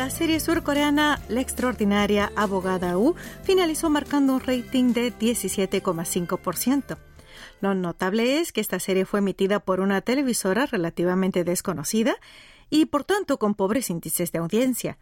La serie surcoreana La extraordinaria abogada U finalizó marcando un rating de 17,5%. Lo notable es que esta serie fue emitida por una televisora relativamente desconocida y por tanto con pobres índices de audiencia.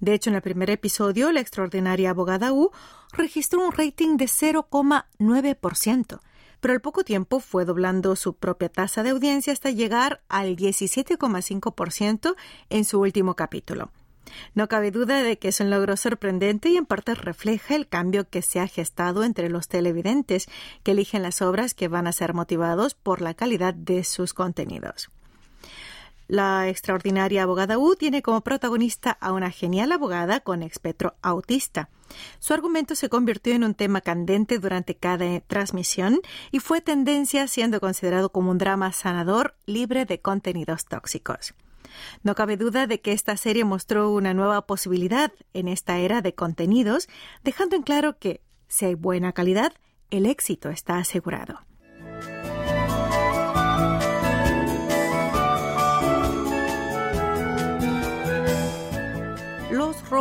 De hecho, en el primer episodio, la extraordinaria abogada U registró un rating de 0,9%, pero al poco tiempo fue doblando su propia tasa de audiencia hasta llegar al 17,5% en su último capítulo. No cabe duda de que es un logro sorprendente y en parte refleja el cambio que se ha gestado entre los televidentes que eligen las obras que van a ser motivados por la calidad de sus contenidos. La extraordinaria abogada Wu tiene como protagonista a una genial abogada con espectro autista. Su argumento se convirtió en un tema candente durante cada transmisión y fue tendencia siendo considerado como un drama sanador libre de contenidos tóxicos. No cabe duda de que esta serie mostró una nueva posibilidad en esta era de contenidos, dejando en claro que, si hay buena calidad, el éxito está asegurado.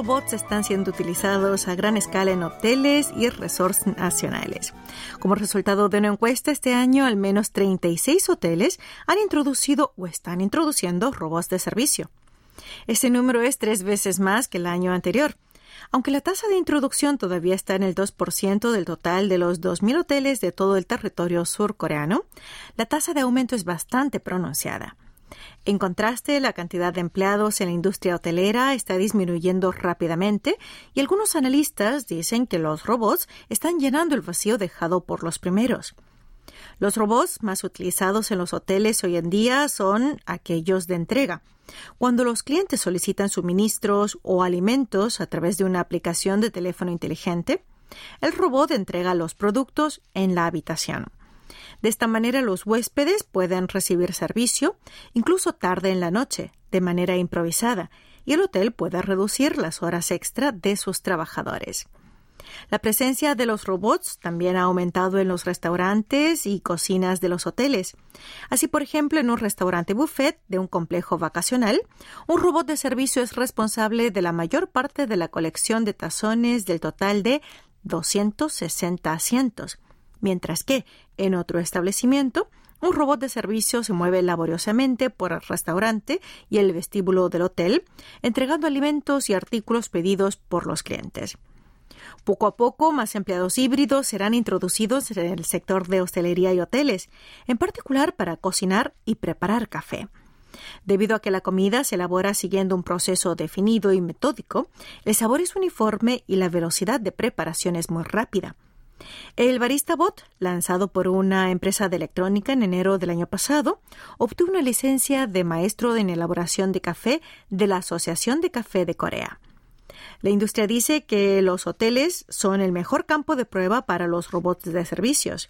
Robots están siendo utilizados a gran escala en hoteles y resorts nacionales. Como resultado de una encuesta este año, al menos 36 hoteles han introducido o están introduciendo robots de servicio. Este número es tres veces más que el año anterior. Aunque la tasa de introducción todavía está en el 2% del total de los 2.000 hoteles de todo el territorio surcoreano, la tasa de aumento es bastante pronunciada. En contraste, la cantidad de empleados en la industria hotelera está disminuyendo rápidamente y algunos analistas dicen que los robots están llenando el vacío dejado por los primeros. Los robots más utilizados en los hoteles hoy en día son aquellos de entrega. Cuando los clientes solicitan suministros o alimentos a través de una aplicación de teléfono inteligente, el robot entrega los productos en la habitación. De esta manera los huéspedes pueden recibir servicio, incluso tarde en la noche, de manera improvisada, y el hotel puede reducir las horas extra de sus trabajadores. La presencia de los robots también ha aumentado en los restaurantes y cocinas de los hoteles. Así, por ejemplo, en un restaurante buffet de un complejo vacacional, un robot de servicio es responsable de la mayor parte de la colección de tazones del total de 260 asientos mientras que en otro establecimiento un robot de servicio se mueve laboriosamente por el restaurante y el vestíbulo del hotel, entregando alimentos y artículos pedidos por los clientes. Poco a poco, más empleados híbridos serán introducidos en el sector de hostelería y hoteles, en particular para cocinar y preparar café. Debido a que la comida se elabora siguiendo un proceso definido y metódico, el sabor es uniforme y la velocidad de preparación es muy rápida. El Barista Bot, lanzado por una empresa de electrónica en enero del año pasado, obtuvo una licencia de maestro en elaboración de café de la Asociación de Café de Corea. La industria dice que los hoteles son el mejor campo de prueba para los robots de servicios.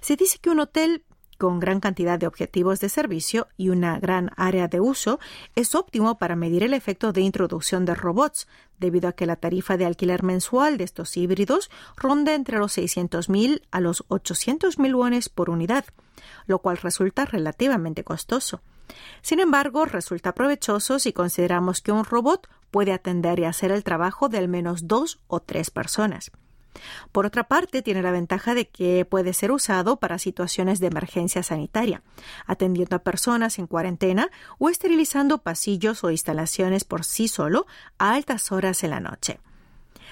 Se dice que un hotel con gran cantidad de objetivos de servicio y una gran área de uso, es óptimo para medir el efecto de introducción de robots, debido a que la tarifa de alquiler mensual de estos híbridos ronda entre los 600.000 a los 800.000 wones por unidad, lo cual resulta relativamente costoso. Sin embargo, resulta provechoso si consideramos que un robot puede atender y hacer el trabajo de al menos dos o tres personas. Por otra parte, tiene la ventaja de que puede ser usado para situaciones de emergencia sanitaria, atendiendo a personas en cuarentena o esterilizando pasillos o instalaciones por sí solo a altas horas en la noche.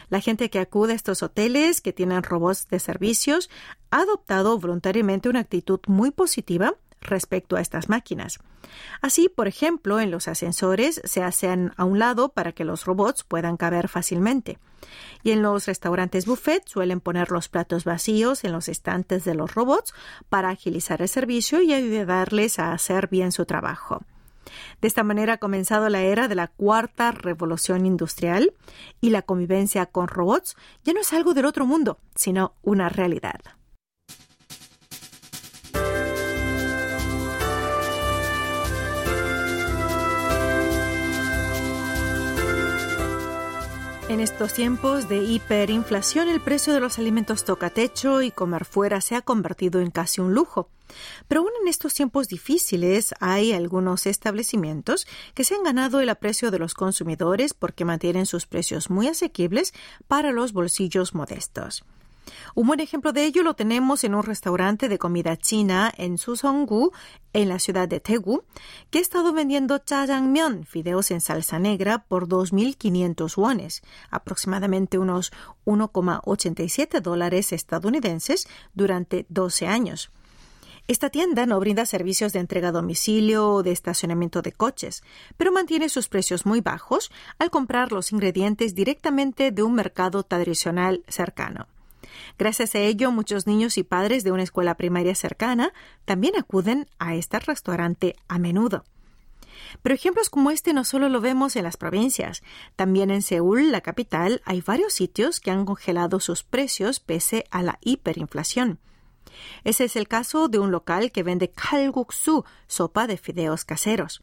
La gente que acude a estos hoteles que tienen robots de servicios ha adoptado voluntariamente una actitud muy positiva respecto a estas máquinas. Así, por ejemplo, en los ascensores se hacen a un lado para que los robots puedan caber fácilmente. Y en los restaurantes buffet suelen poner los platos vacíos en los estantes de los robots para agilizar el servicio y ayudarles a hacer bien su trabajo. De esta manera ha comenzado la era de la cuarta revolución industrial y la convivencia con robots ya no es algo del otro mundo, sino una realidad. En estos tiempos de hiperinflación, el precio de los alimentos toca techo y comer fuera se ha convertido en casi un lujo. Pero aún en estos tiempos difíciles hay algunos establecimientos que se han ganado el aprecio de los consumidores porque mantienen sus precios muy asequibles para los bolsillos modestos. Un buen ejemplo de ello lo tenemos en un restaurante de comida china en Susonggu, en la ciudad de Daegu, que ha estado vendiendo jajangmyeon, fideos en salsa negra, por 2.500 wones, aproximadamente unos 1,87 dólares estadounidenses, durante 12 años. Esta tienda no brinda servicios de entrega a domicilio o de estacionamiento de coches, pero mantiene sus precios muy bajos al comprar los ingredientes directamente de un mercado tradicional cercano. Gracias a ello, muchos niños y padres de una escuela primaria cercana también acuden a este restaurante a menudo. Pero ejemplos como este no solo lo vemos en las provincias, también en Seúl, la capital, hay varios sitios que han congelado sus precios pese a la hiperinflación. Ese es el caso de un local que vende kalguksu, sopa de fideos caseros.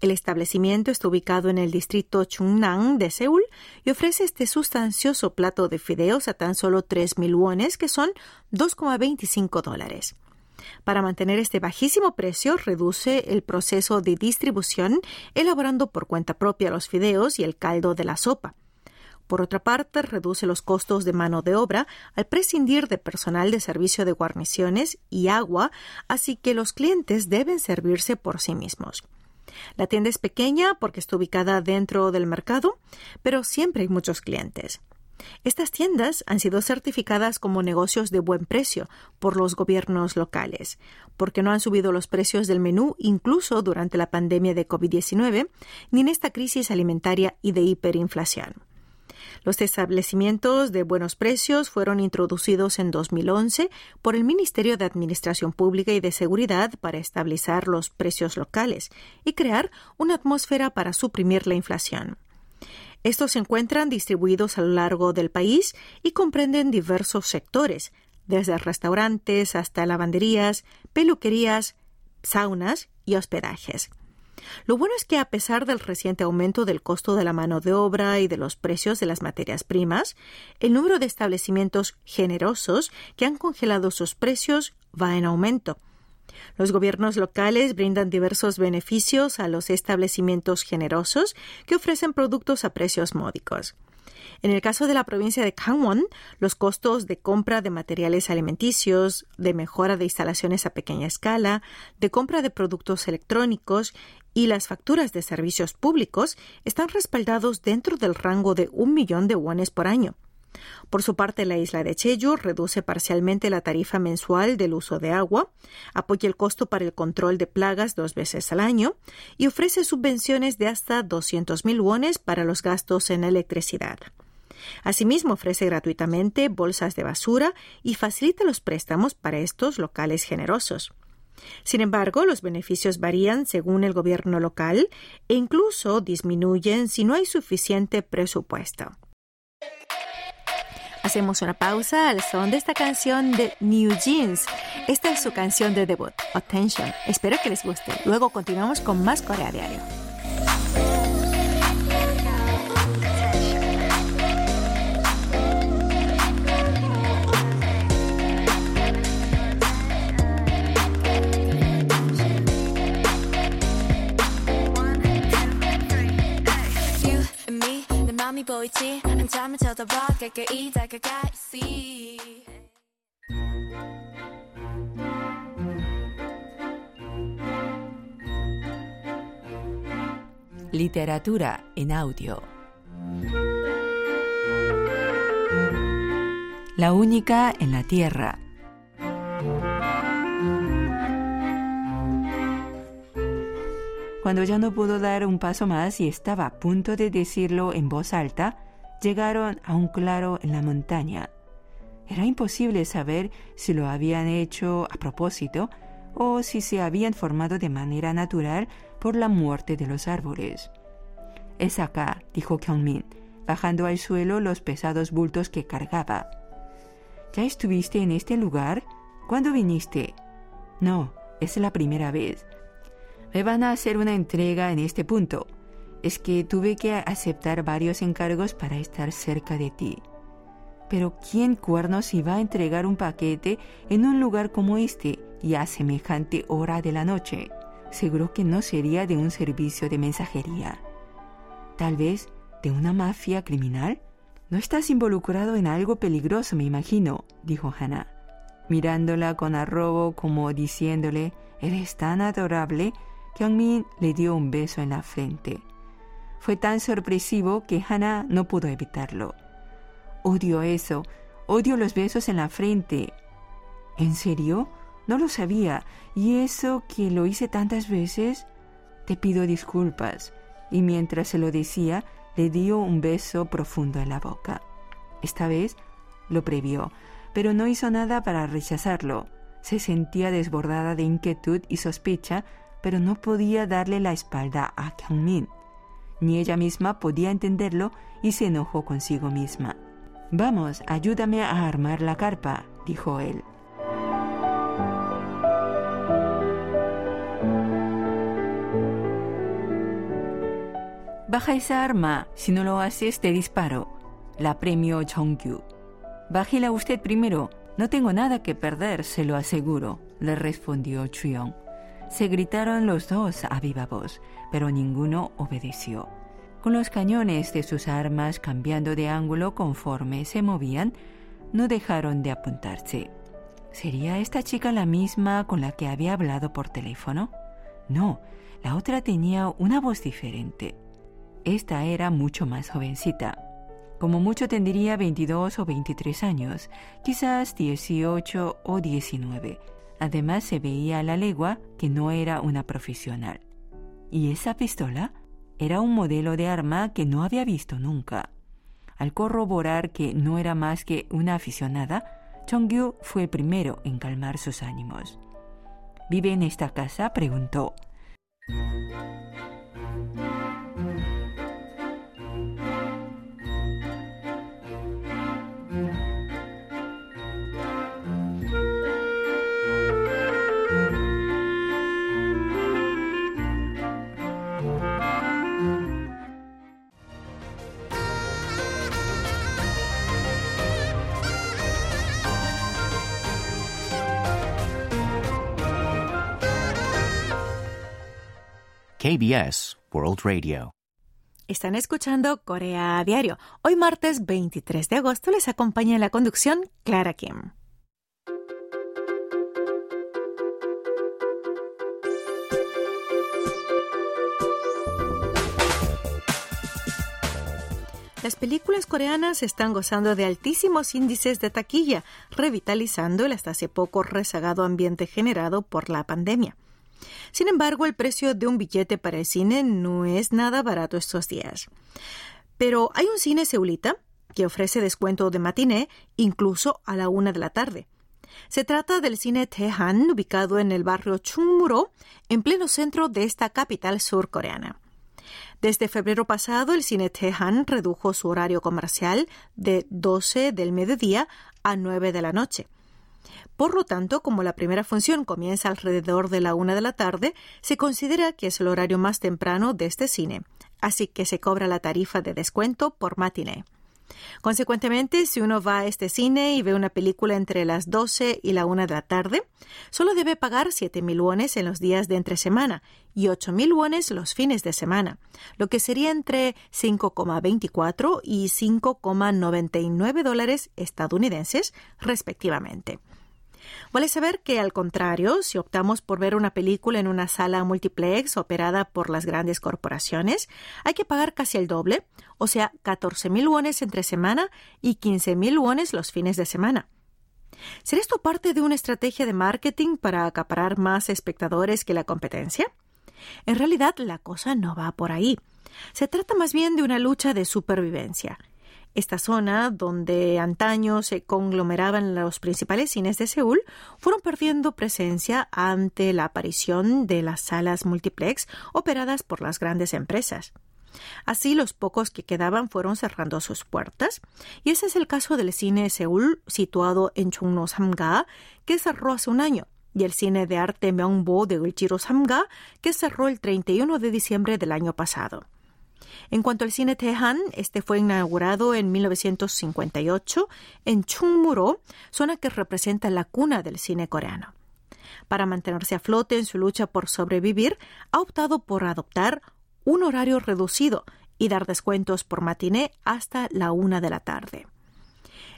El establecimiento está ubicado en el distrito Chungnam de Seúl y ofrece este sustancioso plato de fideos a tan solo 3.000 wones, que son 2,25 dólares. Para mantener este bajísimo precio, reduce el proceso de distribución, elaborando por cuenta propia los fideos y el caldo de la sopa. Por otra parte, reduce los costos de mano de obra al prescindir de personal de servicio de guarniciones y agua, así que los clientes deben servirse por sí mismos. La tienda es pequeña porque está ubicada dentro del mercado, pero siempre hay muchos clientes. Estas tiendas han sido certificadas como negocios de buen precio por los gobiernos locales, porque no han subido los precios del menú incluso durante la pandemia de COVID-19 ni en esta crisis alimentaria y de hiperinflación. Los establecimientos de buenos precios fueron introducidos en 2011 por el Ministerio de Administración Pública y de Seguridad para estabilizar los precios locales y crear una atmósfera para suprimir la inflación. Estos se encuentran distribuidos a lo largo del país y comprenden diversos sectores, desde restaurantes hasta lavanderías, peluquerías, saunas y hospedajes. Lo bueno es que a pesar del reciente aumento del costo de la mano de obra y de los precios de las materias primas, el número de establecimientos generosos que han congelado sus precios va en aumento. Los gobiernos locales brindan diversos beneficios a los establecimientos generosos que ofrecen productos a precios módicos. En el caso de la provincia de Gangwon, los costos de compra de materiales alimenticios, de mejora de instalaciones a pequeña escala, de compra de productos electrónicos y las facturas de servicios públicos están respaldados dentro del rango de un millón de wones por año. Por su parte, la isla de Jeju reduce parcialmente la tarifa mensual del uso de agua, apoya el costo para el control de plagas dos veces al año y ofrece subvenciones de hasta 200.000 wones para los gastos en electricidad. Asimismo, ofrece gratuitamente bolsas de basura y facilita los préstamos para estos locales generosos. Sin embargo, los beneficios varían según el gobierno local e incluso disminuyen si no hay suficiente presupuesto. Hacemos una pausa al son de esta canción de New Jeans. Esta es su canción de debut, Attention. Espero que les guste. Luego continuamos con más Corea Diario. Literatura en audio. La única en la Tierra. Cuando ya no pudo dar un paso más y estaba a punto de decirlo en voz alta, llegaron a un claro en la montaña. Era imposible saber si lo habían hecho a propósito o si se habían formado de manera natural por la muerte de los árboles. Es acá, dijo Kyungmin, bajando al suelo los pesados bultos que cargaba. ¿Ya estuviste en este lugar? ¿Cuándo viniste? No, es la primera vez. Me van a hacer una entrega en este punto. es que tuve que aceptar varios encargos para estar cerca de ti. Pero ¿quién cuernos iba a entregar un paquete en un lugar como este y a semejante hora de la noche? Seguro que no sería de un servicio de mensajería. Tal vez de una mafia criminal. No estás involucrado en algo peligroso, me imagino, dijo Hannah, mirándola con arrobo como diciéndole, eres tan adorable, Min le dio un beso en la frente. Fue tan sorpresivo que Hannah no pudo evitarlo. Odio eso, odio los besos en la frente. ¿En serio? No lo sabía. ¿Y eso que lo hice tantas veces? Te pido disculpas. Y mientras se lo decía, le dio un beso profundo en la boca. Esta vez lo previó, pero no hizo nada para rechazarlo. Se sentía desbordada de inquietud y sospecha, pero no podía darle la espalda a Kang-min. Ni ella misma podía entenderlo y se enojó consigo misma. Vamos, ayúdame a armar la carpa, dijo él. Baja esa arma. Si no lo haces, te disparo. La premio Chongkyu. Bájela usted primero. No tengo nada que perder, se lo aseguro, le respondió Chuyong. Se gritaron los dos a viva voz, pero ninguno obedeció. Con los cañones de sus armas cambiando de ángulo conforme se movían, no dejaron de apuntarse. ¿Sería esta chica la misma con la que había hablado por teléfono? No, la otra tenía una voz diferente. Esta era mucho más jovencita. Como mucho tendría 22 o 23 años, quizás 18 o 19. Además se veía a la legua que no era una profesional. ¿Y esa pistola? Era un modelo de arma que no había visto nunca. Al corroborar que no era más que una aficionada, Chongyu fue el primero en calmar sus ánimos. ¿Vive en esta casa? preguntó. KBS World Radio. Están escuchando Corea Diario. Hoy martes 23 de agosto les acompaña en la conducción Clara Kim. Las películas coreanas están gozando de altísimos índices de taquilla, revitalizando el hasta hace poco rezagado ambiente generado por la pandemia. Sin embargo, el precio de un billete para el cine no es nada barato estos días. Pero hay un cine seulita que ofrece descuento de matiné incluso a la una de la tarde. Se trata del cine Tehan, ubicado en el barrio Chungmuro, en pleno centro de esta capital surcoreana. Desde febrero pasado, el cine Tehan redujo su horario comercial de 12 del mediodía a 9 de la noche. Por lo tanto, como la primera función comienza alrededor de la una de la tarde, se considera que es el horario más temprano de este cine, así que se cobra la tarifa de descuento por matiné. Consecuentemente, si uno va a este cine y ve una película entre las 12 y la 1 de la tarde, solo debe pagar 7.000 wones en los días de entre semana y 8.000 wones los fines de semana, lo que sería entre 5,24 y 5,99 dólares estadounidenses, respectivamente. Vale saber que, al contrario, si optamos por ver una película en una sala multiplex operada por las grandes corporaciones, hay que pagar casi el doble, o sea, 14.000 wones entre semana y 15.000 wones los fines de semana. ¿Será esto parte de una estrategia de marketing para acaparar más espectadores que la competencia? En realidad, la cosa no va por ahí. Se trata más bien de una lucha de supervivencia. Esta zona, donde antaño se conglomeraban los principales cines de Seúl, fueron perdiendo presencia ante la aparición de las salas multiplex operadas por las grandes empresas. Así, los pocos que quedaban fueron cerrando sus puertas, y ese es el caso del cine Seúl, situado en Chungno Samga, que cerró hace un año, y el cine de arte Myeongbo de Ulchiro Samga, que cerró el 31 de diciembre del año pasado. En cuanto al cine Tehan, este fue inaugurado en 1958 en Chungmuro, zona que representa la cuna del cine coreano. Para mantenerse a flote en su lucha por sobrevivir, ha optado por adoptar un horario reducido y dar descuentos por matiné hasta la una de la tarde.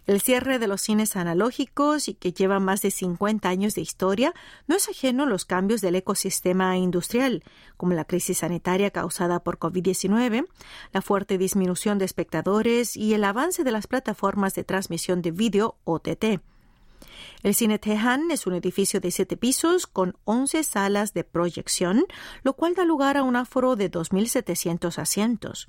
El cierre de los cines analógicos y que lleva más de 50 años de historia no es ajeno a los cambios del ecosistema industrial, como la crisis sanitaria causada por COVID-19, la fuerte disminución de espectadores y el avance de las plataformas de transmisión de vídeo OTT. El Cine Tejan es un edificio de siete pisos con 11 salas de proyección, lo cual da lugar a un aforo de 2.700 asientos.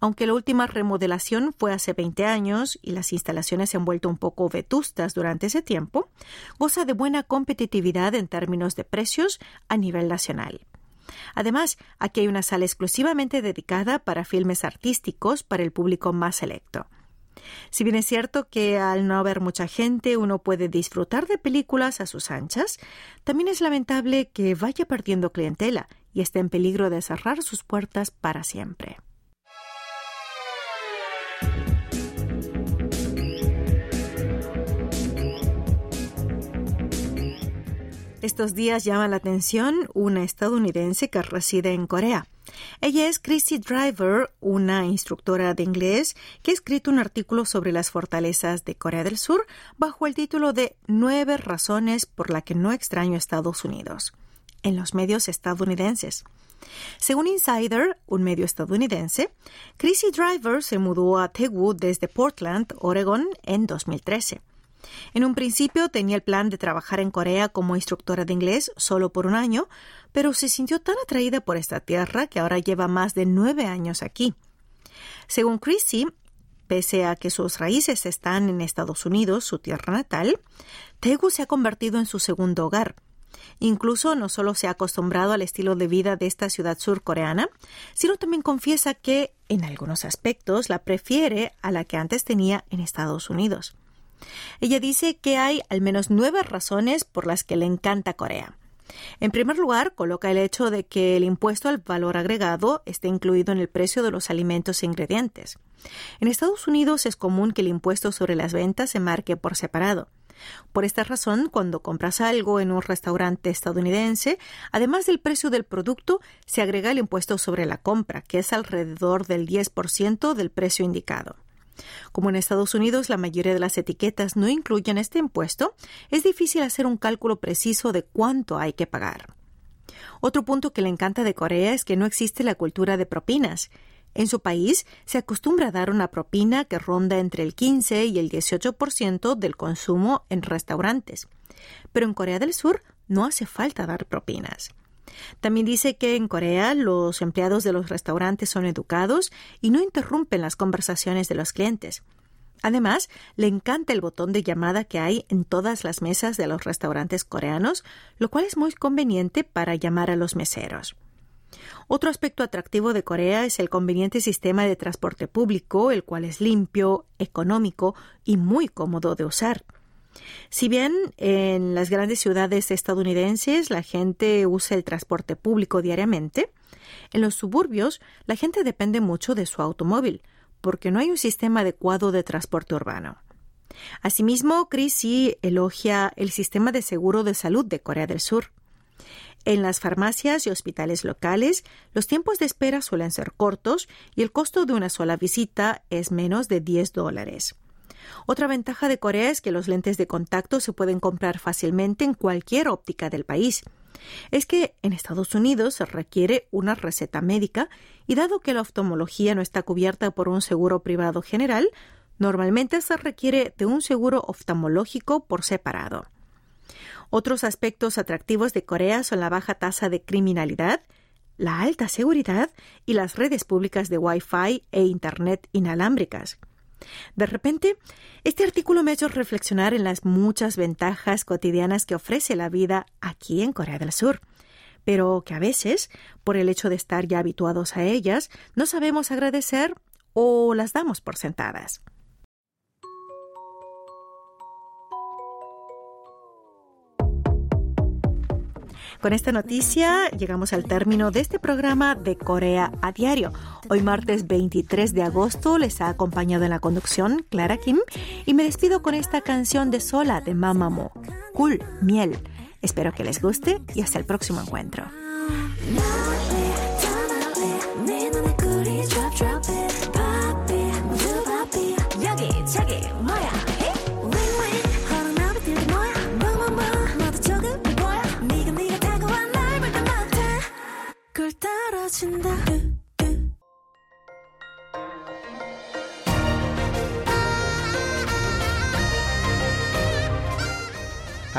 Aunque la última remodelación fue hace 20 años y las instalaciones se han vuelto un poco vetustas durante ese tiempo, goza de buena competitividad en términos de precios a nivel nacional. Además, aquí hay una sala exclusivamente dedicada para filmes artísticos para el público más selecto. Si bien es cierto que al no haber mucha gente uno puede disfrutar de películas a sus anchas, también es lamentable que vaya perdiendo clientela y esté en peligro de cerrar sus puertas para siempre. Estos días llama la atención una estadounidense que reside en Corea. Ella es Chrissy Driver, una instructora de inglés que ha escrito un artículo sobre las fortalezas de Corea del Sur bajo el título de Nueve razones por las que no extraño Estados Unidos en los medios estadounidenses. Según Insider, un medio estadounidense, Chrissy Driver se mudó a Daegu desde Portland, Oregon, en 2013. En un principio tenía el plan de trabajar en Corea como instructora de inglés solo por un año, pero se sintió tan atraída por esta tierra que ahora lleva más de nueve años aquí. Según Chrissy, pese a que sus raíces están en Estados Unidos, su tierra natal, Daegu se ha convertido en su segundo hogar. Incluso no solo se ha acostumbrado al estilo de vida de esta ciudad surcoreana, sino también confiesa que, en algunos aspectos, la prefiere a la que antes tenía en Estados Unidos. Ella dice que hay al menos nueve razones por las que le encanta Corea. En primer lugar, coloca el hecho de que el impuesto al valor agregado esté incluido en el precio de los alimentos e ingredientes. En Estados Unidos es común que el impuesto sobre las ventas se marque por separado. Por esta razón, cuando compras algo en un restaurante estadounidense, además del precio del producto, se agrega el impuesto sobre la compra, que es alrededor del 10% del precio indicado. Como en Estados Unidos la mayoría de las etiquetas no incluyen este impuesto, es difícil hacer un cálculo preciso de cuánto hay que pagar. Otro punto que le encanta de Corea es que no existe la cultura de propinas. En su país se acostumbra a dar una propina que ronda entre el 15 y el 18% del consumo en restaurantes. Pero en Corea del Sur no hace falta dar propinas. También dice que en Corea los empleados de los restaurantes son educados y no interrumpen las conversaciones de los clientes. Además, le encanta el botón de llamada que hay en todas las mesas de los restaurantes coreanos, lo cual es muy conveniente para llamar a los meseros. Otro aspecto atractivo de Corea es el conveniente sistema de transporte público, el cual es limpio, económico y muy cómodo de usar. Si bien en las grandes ciudades estadounidenses la gente usa el transporte público diariamente, en los suburbios la gente depende mucho de su automóvil, porque no hay un sistema adecuado de transporte urbano. Asimismo, Chrissy elogia el sistema de seguro de salud de Corea del Sur. En las farmacias y hospitales locales, los tiempos de espera suelen ser cortos y el costo de una sola visita es menos de 10 dólares. Otra ventaja de Corea es que los lentes de contacto se pueden comprar fácilmente en cualquier óptica del país. Es que en Estados Unidos se requiere una receta médica y dado que la oftalmología no está cubierta por un seguro privado general, normalmente se requiere de un seguro oftalmológico por separado. Otros aspectos atractivos de Corea son la baja tasa de criminalidad, la alta seguridad y las redes públicas de Wi-Fi e Internet inalámbricas. De repente, este artículo me ha hecho reflexionar en las muchas ventajas cotidianas que ofrece la vida aquí en Corea del Sur, pero que a veces, por el hecho de estar ya habituados a ellas, no sabemos agradecer o las damos por sentadas. Con esta noticia llegamos al término de este programa de Corea a diario. Hoy martes 23 de agosto les ha acompañado en la conducción Clara Kim y me despido con esta canción de Sola de Mamamoo, Cool, Miel. Espero que les guste y hasta el próximo encuentro.